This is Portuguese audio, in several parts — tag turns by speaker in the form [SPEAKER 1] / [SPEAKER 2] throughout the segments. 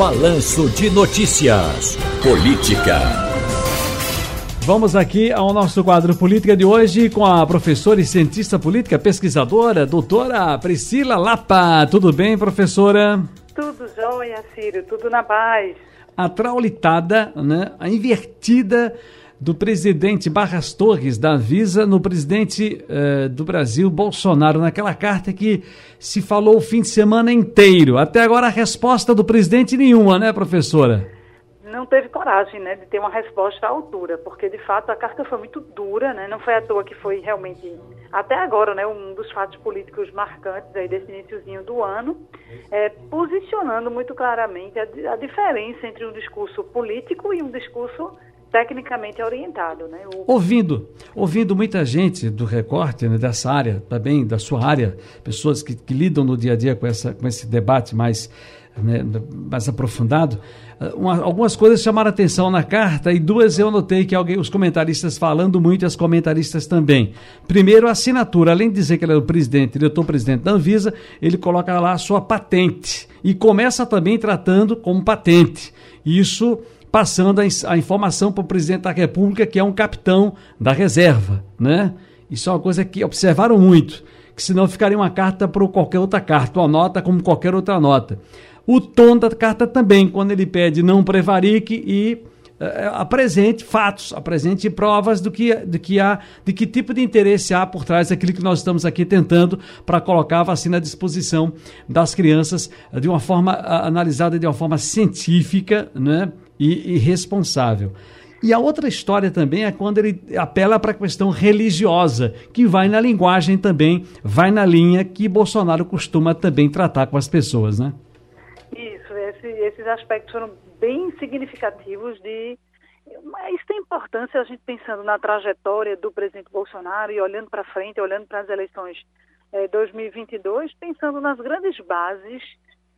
[SPEAKER 1] Balanço de Notícias. Política.
[SPEAKER 2] Vamos aqui ao nosso quadro Política de hoje com a professora e cientista política, pesquisadora, doutora Priscila Lapa. Tudo bem, professora?
[SPEAKER 3] Tudo jóia, Ciro, tudo na paz.
[SPEAKER 2] A traulitada, né, a invertida do presidente Barras Torres da Visa no presidente uh, do Brasil, Bolsonaro, naquela carta que se falou o fim de semana inteiro. Até agora a resposta do presidente nenhuma, né, professora?
[SPEAKER 3] Não teve coragem, né, de ter uma resposta à altura, porque de fato a carta foi muito dura, né, não foi à toa que foi realmente, até agora, né, um dos fatos políticos marcantes aí desse iníciozinho do ano, é, posicionando muito claramente a, a diferença entre um discurso político e um discurso tecnicamente orientado. Né?
[SPEAKER 2] O... Ouvindo, ouvindo muita gente do recorte né, dessa área, também da sua área, pessoas que, que, lidam no dia a dia com, essa, com esse debate mais, né, mais aprofundado, ah, uma, algumas coisas chamaram atenção na carta e duas eu notei que alguém, os comentaristas falando muito e as comentaristas também. Primeiro, a assinatura, além de dizer que ele é o presidente, diretor-presidente da Anvisa, ele coloca lá a sua patente e começa também tratando como patente. Isso passando a, a informação para o presidente da República, que é um capitão da reserva, né? Isso é uma coisa que observaram muito, que senão ficaria uma carta para qualquer outra carta, uma nota como qualquer outra nota. O tom da carta também, quando ele pede não prevarique e uh, apresente fatos, apresente provas do que, do que há, de que tipo de interesse há por trás daquilo que nós estamos aqui tentando para colocar a vacina à disposição das crianças de uma forma analisada de uma forma científica, né? E, responsável. E a outra história também é quando ele apela para a questão religiosa, que vai na linguagem também, vai na linha que Bolsonaro costuma também tratar com as pessoas, né?
[SPEAKER 3] Isso, esse, esses aspectos foram bem significativos de. Isso tem importância a gente pensando na trajetória do presidente Bolsonaro e olhando para frente, olhando para as eleições eh, 2022, pensando nas grandes bases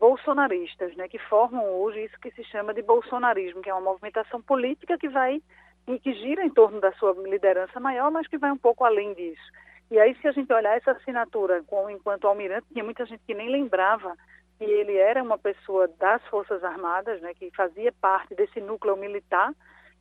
[SPEAKER 3] bolsonaristas, né, que formam hoje isso que se chama de bolsonarismo, que é uma movimentação política que vai e que gira em torno da sua liderança maior, mas que vai um pouco além disso. E aí, se a gente olhar essa assinatura com, enquanto almirante, tinha muita gente que nem lembrava que ele era uma pessoa das Forças Armadas, né, que fazia parte desse núcleo militar,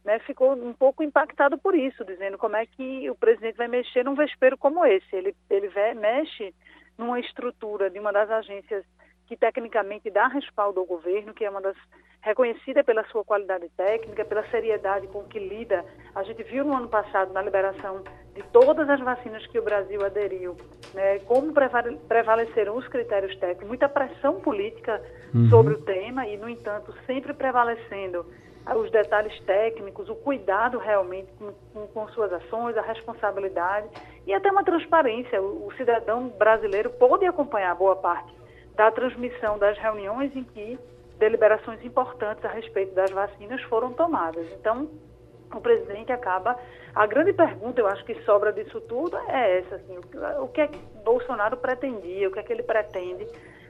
[SPEAKER 3] né, ficou um pouco impactado por isso, dizendo como é que o presidente vai mexer num vespeiro como esse. Ele, ele mexe numa estrutura de uma das agências que tecnicamente dá respaldo ao governo, que é uma das reconhecida pela sua qualidade técnica, pela seriedade com que lida. A gente viu no ano passado na liberação de todas as vacinas que o Brasil aderiu, né, como prevaleceram os critérios técnicos, muita pressão política uhum. sobre o tema e, no entanto, sempre prevalecendo os detalhes técnicos, o cuidado realmente com, com, com, suas ações, a responsabilidade e até uma transparência. O, o cidadão brasileiro pôde acompanhar boa parte da transmissão das reuniões em que deliberações importantes a respeito das vacinas foram tomadas. Então, o presidente acaba. A grande pergunta, eu acho que sobra disso tudo, é essa: assim, o que é que Bolsonaro pretendia, o que é que ele pretende.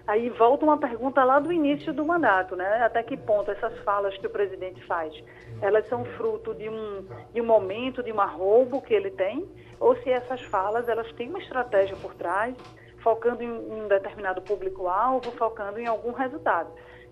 [SPEAKER 3] Aí volta uma pergunta lá do início do mandato, né? Até que ponto essas falas que o presidente faz, elas são fruto de um, de um momento, de um arrobo que ele tem, ou se essas falas elas têm uma estratégia por trás, focando em um determinado público-alvo, focando em algum resultado.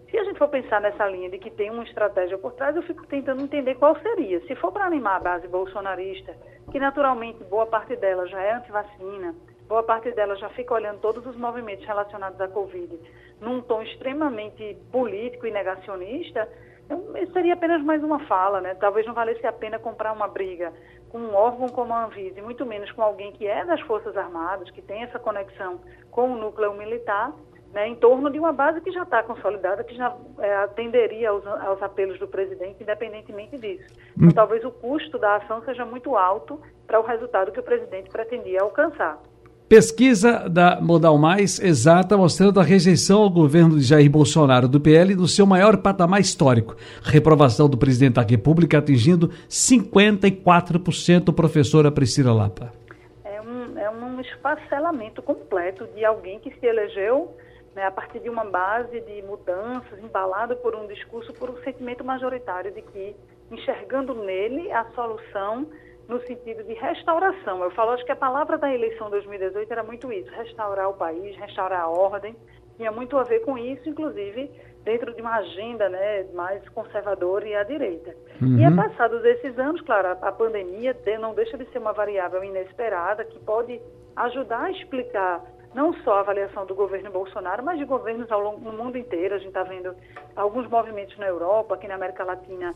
[SPEAKER 3] Se a gente for pensar nessa linha de que tem uma estratégia por trás, eu fico tentando entender qual seria. Se for para animar a base bolsonarista, que naturalmente boa parte dela já é antivacina, boa parte dela já fica olhando todos os movimentos relacionados à Covid num tom extremamente político e negacionista, então, seria apenas mais uma fala, né? Talvez não valesse a pena comprar uma briga com um órgão como a Anvisa, e muito menos com alguém que é das Forças Armadas, que tem essa conexão com o núcleo militar, né, em torno de uma base que já está consolidada, que já é, atenderia aos, aos, apelos do presidente, independentemente disso. Então, hum. talvez o custo da ação seja muito alto para o resultado que o presidente pretendia alcançar.
[SPEAKER 2] Pesquisa da Modal Mais exata mostrando a rejeição ao governo de Jair Bolsonaro do PL no seu maior patamar histórico. Reprovação do presidente da República atingindo 54%, professora Priscila Lapa.
[SPEAKER 3] É um, é um esfacelamento completo de alguém que se elegeu né, a partir de uma base de mudanças, embalado por um discurso, por um sentimento majoritário de que, enxergando nele a solução no sentido de restauração. Eu falo, acho que a palavra da eleição 2018 era muito isso, restaurar o país, restaurar a ordem, tinha muito a ver com isso, inclusive dentro de uma agenda né, mais conservadora e à direita. Uhum. E é passados esses anos, claro, a, pandemia não deixa de ser uma variável inesperada que pode ajudar a explicar não só a avaliação do governo Bolsonaro, mas de governos ao longo, no mundo inteiro. A gente está vendo alguns movimentos na Europa, aqui na América Latina,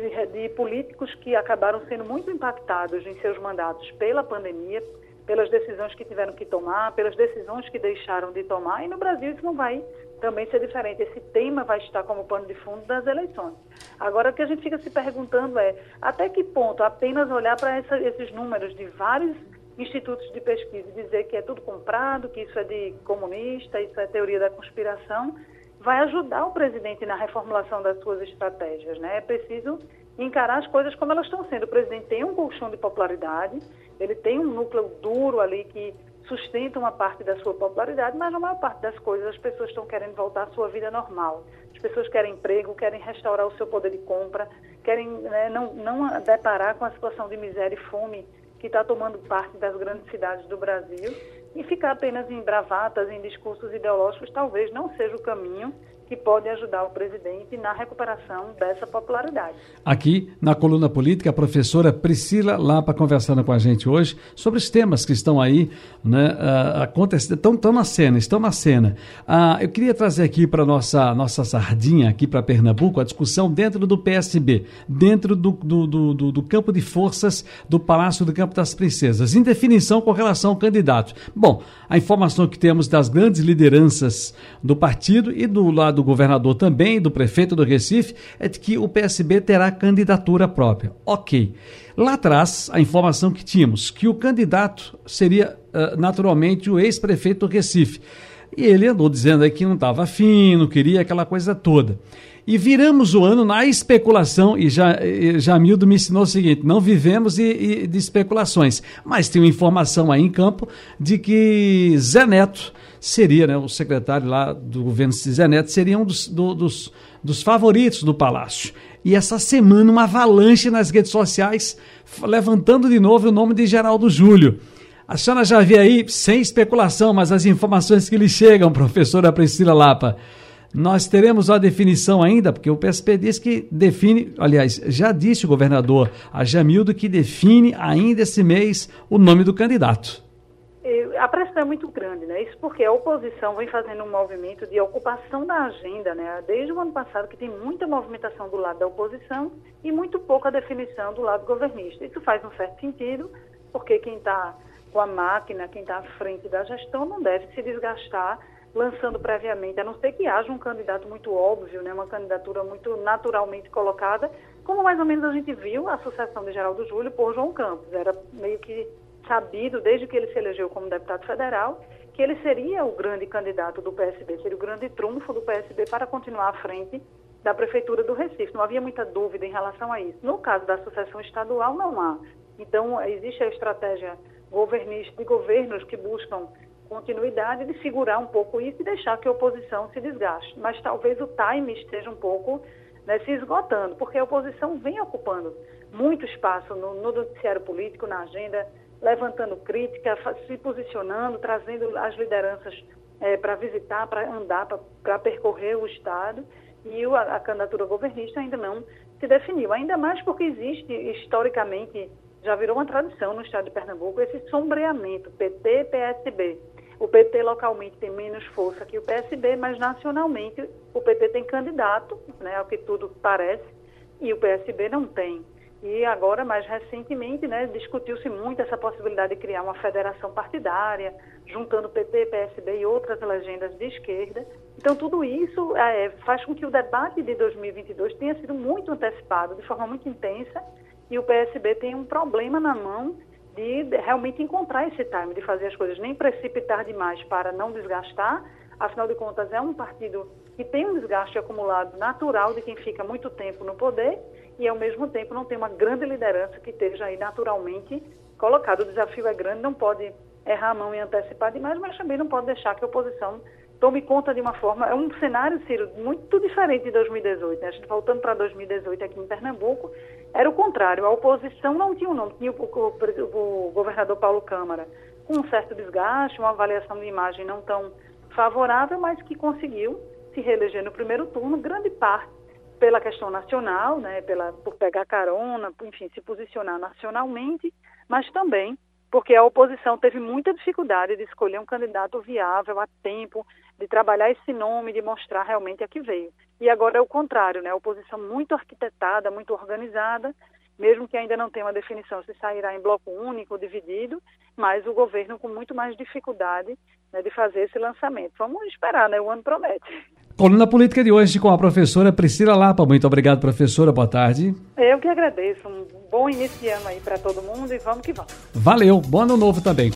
[SPEAKER 3] de, de, políticos que acabaram sendo muito impactados em seus mandatos pela pandemia, pelas decisões que tiveram que tomar, pelas decisões que deixaram de tomar. E no Brasil isso não vai também ser diferente. Esse tema vai estar como pano de fundo das eleições. Agora, o que a gente fica se perguntando é até que ponto apenas olhar para esses números de vários institutos de pesquisa e dizer que é tudo comprado, que isso é de comunista, isso é teoria da conspiração, vai ajudar o presidente na reformulação das suas estratégias. Né? É preciso encarar as coisas como elas estão sendo. O presidente tem um colchão de popularidade, ele tem um núcleo duro ali que sustenta uma parte da sua popularidade, mas na maior parte das coisas as pessoas estão querendo voltar à sua vida normal. As pessoas querem emprego, querem restaurar o seu poder de compra, querem né, não, não deparar com a situação de miséria e fome que está tomando parte das grandes cidades do Brasil e ficar apenas em bravatas, em discursos ideológicos, talvez não seja o caminho que pode ajudar o presidente na recuperação dessa popularidade.
[SPEAKER 2] Aqui, na coluna política, a professora Priscila Lapa conversando com a gente hoje sobre os temas que estão aí né, uh, acontecendo, estão, estão na cena, estão na cena. Uh, eu queria trazer aqui para nossa nossa sardinha, aqui para Pernambuco, a discussão dentro do PSB, dentro do, do, do, do, campo de forças do Palácio do Campo das Princesas, em definição com relação ao candidato. Bom, a informação que temos das grandes lideranças do partido e do lado do governador também, do prefeito do Recife, é de que o PSB terá candidatura própria. Ok. Lá atrás, a informação que tínhamos, que o candidato seria uh, naturalmente o ex-prefeito do Recife. E ele andou dizendo aí que não estava afim, não queria aquela coisa toda. E viramos o ano na especulação, e já, Jamildo me ensinou o seguinte: não vivemos de, de especulações, mas tem uma informação aí em campo de que Zé Neto seria, né, o secretário lá do governo Zé Neto, seria um dos, do, dos, dos favoritos do Palácio. E essa semana, uma avalanche nas redes sociais, levantando de novo o nome de Geraldo Júlio. A senhora já vê aí, sem especulação, mas as informações que lhe chegam, professora Priscila Lapa. Nós teremos a definição ainda, porque o PSP diz que define, aliás, já disse o governador a Jamildo que define ainda esse mês o nome do candidato
[SPEAKER 3] a pressão é muito grande, né? Isso porque a oposição vem fazendo um movimento de ocupação da agenda, né? Desde o ano passado que tem muita movimentação do lado da oposição e muito pouca definição do lado governista. Isso faz um certo sentido, porque quem está com a máquina, quem está à frente da gestão, não deve se desgastar lançando previamente, a não ser que haja um candidato muito óbvio, né? Uma candidatura muito naturalmente colocada, como mais ou menos a gente viu a sucessão de Geraldo Júlio por João Campos. Era meio que sabido, desde que ele se elegeu como deputado federal, que ele seria o grande candidato do PSB, seria o grande trunfo do PSB para continuar à frente da Prefeitura do Recife. Não havia muita dúvida em relação a isso. No caso da sucessão estadual, não há. Então, existe a estratégia de governos que buscam continuidade de segurar um pouco isso e deixar que a oposição se desgaste. Mas talvez o time esteja um pouco né, se esgotando, porque a oposição vem ocupando muito espaço no, no noticiário político, na agenda levantando crítica, se posicionando, trazendo as lideranças é, para visitar, para andar, para percorrer o Estado. E a, a candidatura governista ainda não se definiu. Ainda mais porque existe, historicamente, já virou uma tradição no Estado de Pernambuco, esse sombreamento PT-PSB. O PT localmente tem menos força que o PSB, mas nacionalmente o PT tem candidato, né, ao que tudo parece, e o PSB não tem. E agora, mais recentemente, né, discutiu-se muito essa possibilidade de criar uma federação partidária, juntando PT, PSB e outras legendas de esquerda. Então, tudo isso é, faz com que o debate de 2022 tenha sido muito antecipado, de forma muito intensa, e o PSB tem um problema na mão de realmente encontrar esse time, de fazer as coisas, nem precipitar demais para não desgastar. Afinal de contas, é um partido que tem um desgaste acumulado natural de quem fica muito tempo no poder e, ao mesmo tempo, não tem uma grande liderança que esteja aí naturalmente colocada. O desafio é grande, não pode errar a mão e antecipar demais, mas também não pode deixar que a oposição tome conta de uma forma. É um cenário, Ciro, muito diferente de 2018. Né? A gente voltando para 2018 aqui em Pernambuco, era o contrário. A oposição não tinha o um nome, tinha o, o, o governador Paulo Câmara com um certo desgaste, uma avaliação de imagem não tão favorável, mas que conseguiu se reeleger no primeiro turno, grande parte pela questão nacional, né, pela, por pegar carona, enfim, se posicionar nacionalmente, mas também porque a oposição teve muita dificuldade de escolher um candidato viável a tempo, de trabalhar esse nome, de mostrar realmente a que veio. E agora é o contrário, né? A oposição muito arquitetada, muito organizada, mesmo que ainda não tenha uma definição se sairá em bloco único ou dividido, mas o governo com muito mais dificuldade né, de fazer esse lançamento. Vamos esperar, né? O ano promete.
[SPEAKER 2] Coluna Política de hoje com a professora Priscila Lapa. Muito obrigado, professora. Boa tarde.
[SPEAKER 3] Eu que agradeço. Um bom início de ano aí para todo mundo e vamos que vamos.
[SPEAKER 2] Valeu. Bom ano novo também.